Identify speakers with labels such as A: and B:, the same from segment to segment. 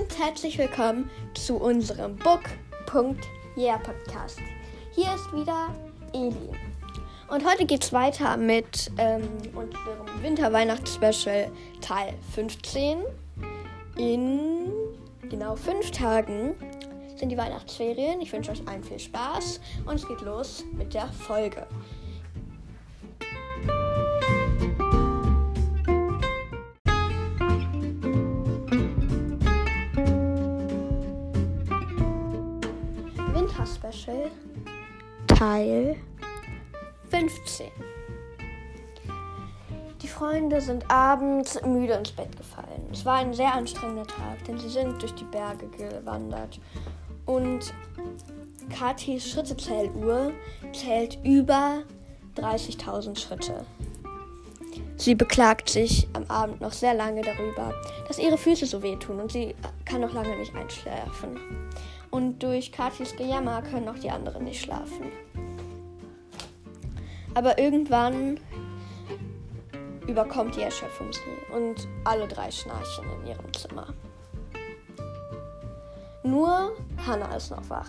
A: und herzlich willkommen zu unserem Book.yeah Podcast. Hier ist wieder Eli. Und heute geht es weiter mit ähm, unserem Winter-Weihnachts-Special Teil 15. In genau fünf Tagen sind die Weihnachtsferien. Ich wünsche euch allen viel Spaß und es geht los mit der Folge. Winter Special Teil 15. Die Freunde sind abends müde ins Bett gefallen. Es war ein sehr anstrengender Tag, denn sie sind durch die Berge gewandert. Und Katis Schrittezähluhr zählt über 30.000 Schritte. Sie beklagt sich am Abend noch sehr lange darüber, dass ihre Füße so wehtun und sie kann noch lange nicht einschlafen. Und durch Katis Gejammer können auch die anderen nicht schlafen. Aber irgendwann überkommt die Erschöpfung sie und alle drei schnarchen in ihrem Zimmer. Nur Hannah ist noch wach.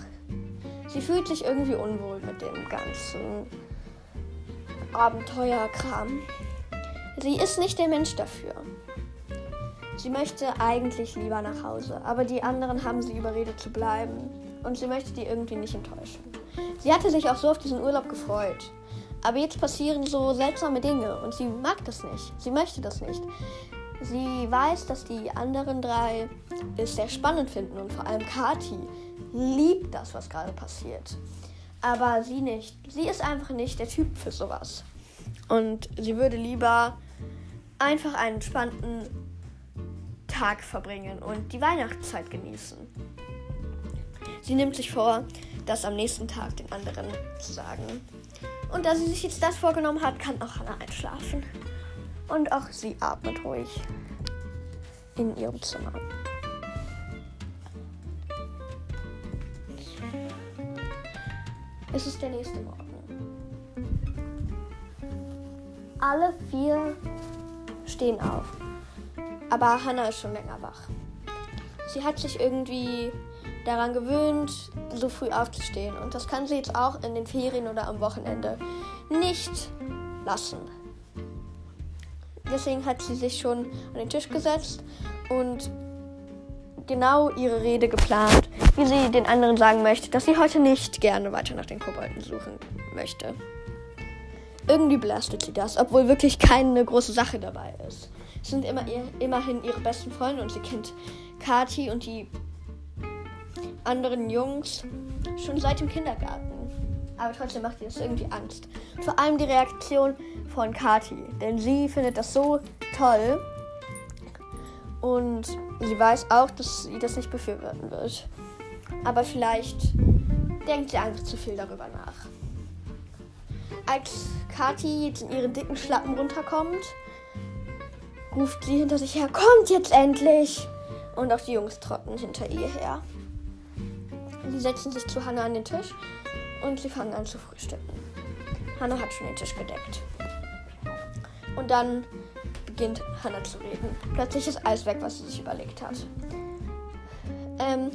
A: Sie fühlt sich irgendwie unwohl mit dem ganzen Abenteuerkram. Sie ist nicht der Mensch dafür. Sie möchte eigentlich lieber nach Hause, aber die anderen haben sie überredet zu bleiben und sie möchte die irgendwie nicht enttäuschen. Sie hatte sich auch so auf diesen Urlaub gefreut. Aber jetzt passieren so seltsame Dinge und sie mag das nicht. Sie möchte das nicht. Sie weiß, dass die anderen drei es sehr spannend finden und vor allem Kati liebt das, was gerade passiert. Aber sie nicht. Sie ist einfach nicht der Typ für sowas. Und sie würde lieber einfach einen entspannten Tag verbringen und die Weihnachtszeit genießen. Sie nimmt sich vor, das am nächsten Tag den anderen zu sagen. Und da sie sich jetzt das vorgenommen hat, kann auch Hannah einschlafen. Und auch sie atmet ruhig in ihrem Zimmer. Es ist der nächste Morgen. Alle vier stehen auf. Aber Hannah ist schon länger wach. Sie hat sich irgendwie daran gewöhnt, so früh aufzustehen. Und das kann sie jetzt auch in den Ferien oder am Wochenende nicht lassen. Deswegen hat sie sich schon an den Tisch gesetzt und genau ihre Rede geplant, wie sie den anderen sagen möchte, dass sie heute nicht gerne weiter nach den Kobolden suchen möchte. Irgendwie belastet sie das, obwohl wirklich keine große Sache dabei ist. Sind immer immerhin ihre besten Freunde und sie kennt Kati und die anderen Jungs schon seit dem Kindergarten. Aber trotzdem macht ihr das irgendwie Angst. Vor allem die Reaktion von Kati, denn sie findet das so toll und sie weiß auch, dass sie das nicht befürworten wird. Aber vielleicht denkt sie einfach zu viel darüber nach. Als Kati jetzt in ihre dicken Schlappen runterkommt, ruft sie hinter sich her, kommt jetzt endlich! Und auch die Jungs trotten hinter ihr her. Sie setzen sich zu Hannah an den Tisch und sie fangen an zu frühstücken. Hannah hat schon den Tisch gedeckt. Und dann beginnt Hannah zu reden. Plötzlich ist alles weg, was sie sich überlegt hat. Ähm,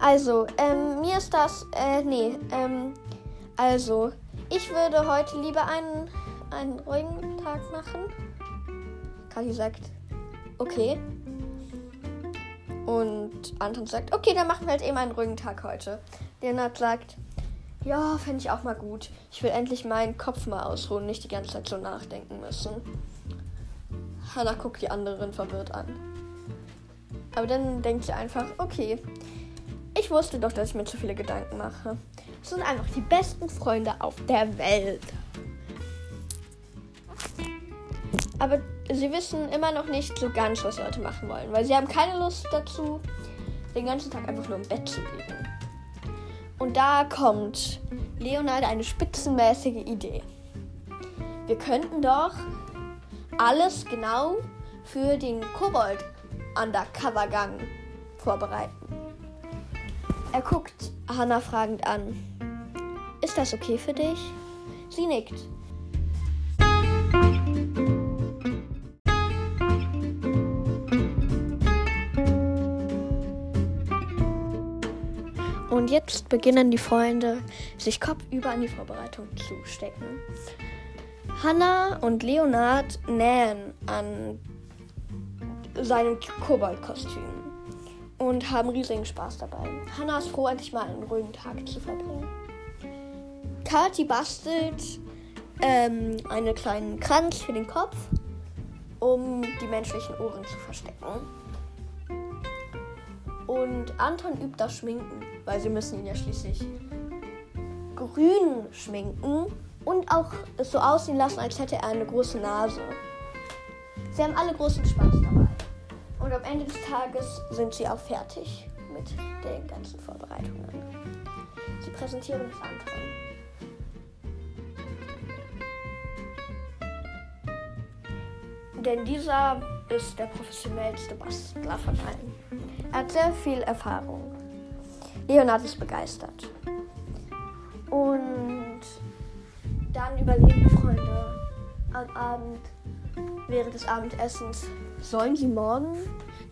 A: also, ähm, mir ist das, äh, nee, ähm, also, ich würde heute lieber einen, einen ruhigen Tag machen. Kaki sagt, okay. Und Anton sagt, okay, dann machen wir halt eben einen ruhigen Tag heute. Leonard sagt, ja, fände ich auch mal gut. Ich will endlich meinen Kopf mal ausruhen, nicht die ganze Zeit so nachdenken müssen. Hannah guckt die anderen verwirrt an. Aber dann denkt sie einfach, okay, ich wusste doch, dass ich mir zu viele Gedanken mache. Es sind einfach die besten Freunde auf der Welt. Aber sie wissen immer noch nicht so ganz, was sie heute machen wollen, weil sie haben keine Lust dazu, den ganzen Tag einfach nur im Bett zu liegen. Und da kommt Leonard eine spitzenmäßige Idee. Wir könnten doch alles genau für den Kobold Undercover-Gang vorbereiten. Er guckt Hannah fragend an. Ist das okay für dich? Sie nickt. Und jetzt beginnen die Freunde, sich kopfüber an die Vorbereitung zu stecken. Hannah und Leonard nähen an seinem Koboldkostüm und haben riesigen Spaß dabei. Hannah ist froh, endlich mal einen ruhigen Tag zu verbringen. Kati bastelt ähm, einen kleinen Kranz für den Kopf, um die menschlichen Ohren zu verstecken. Und Anton übt das Schminken, weil sie müssen ihn ja schließlich grün schminken und auch so aussehen lassen, als hätte er eine große Nase. Sie haben alle großen Spaß dabei. Und am Ende des Tages sind sie auch fertig mit den ganzen Vorbereitungen. Sie präsentieren es Anton. Denn dieser ist der professionellste Bastler von allen. Er hat sehr viel Erfahrung. Leonard ist begeistert. Und dann überlegen Freunde am Abend, während des Abendessens, sollen sie morgen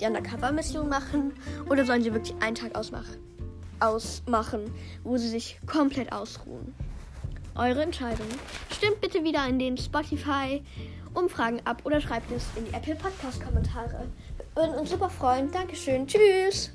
A: die Undercover-Mission machen oder sollen sie wirklich einen Tag ausmachen, ausmachen, wo sie sich komplett ausruhen? Eure Entscheidung. Stimmt bitte wieder in den Spotify Umfragen ab oder schreibt es in die Apple Podcast Kommentare. Wir würden uns super freuen. Dankeschön. Tschüss.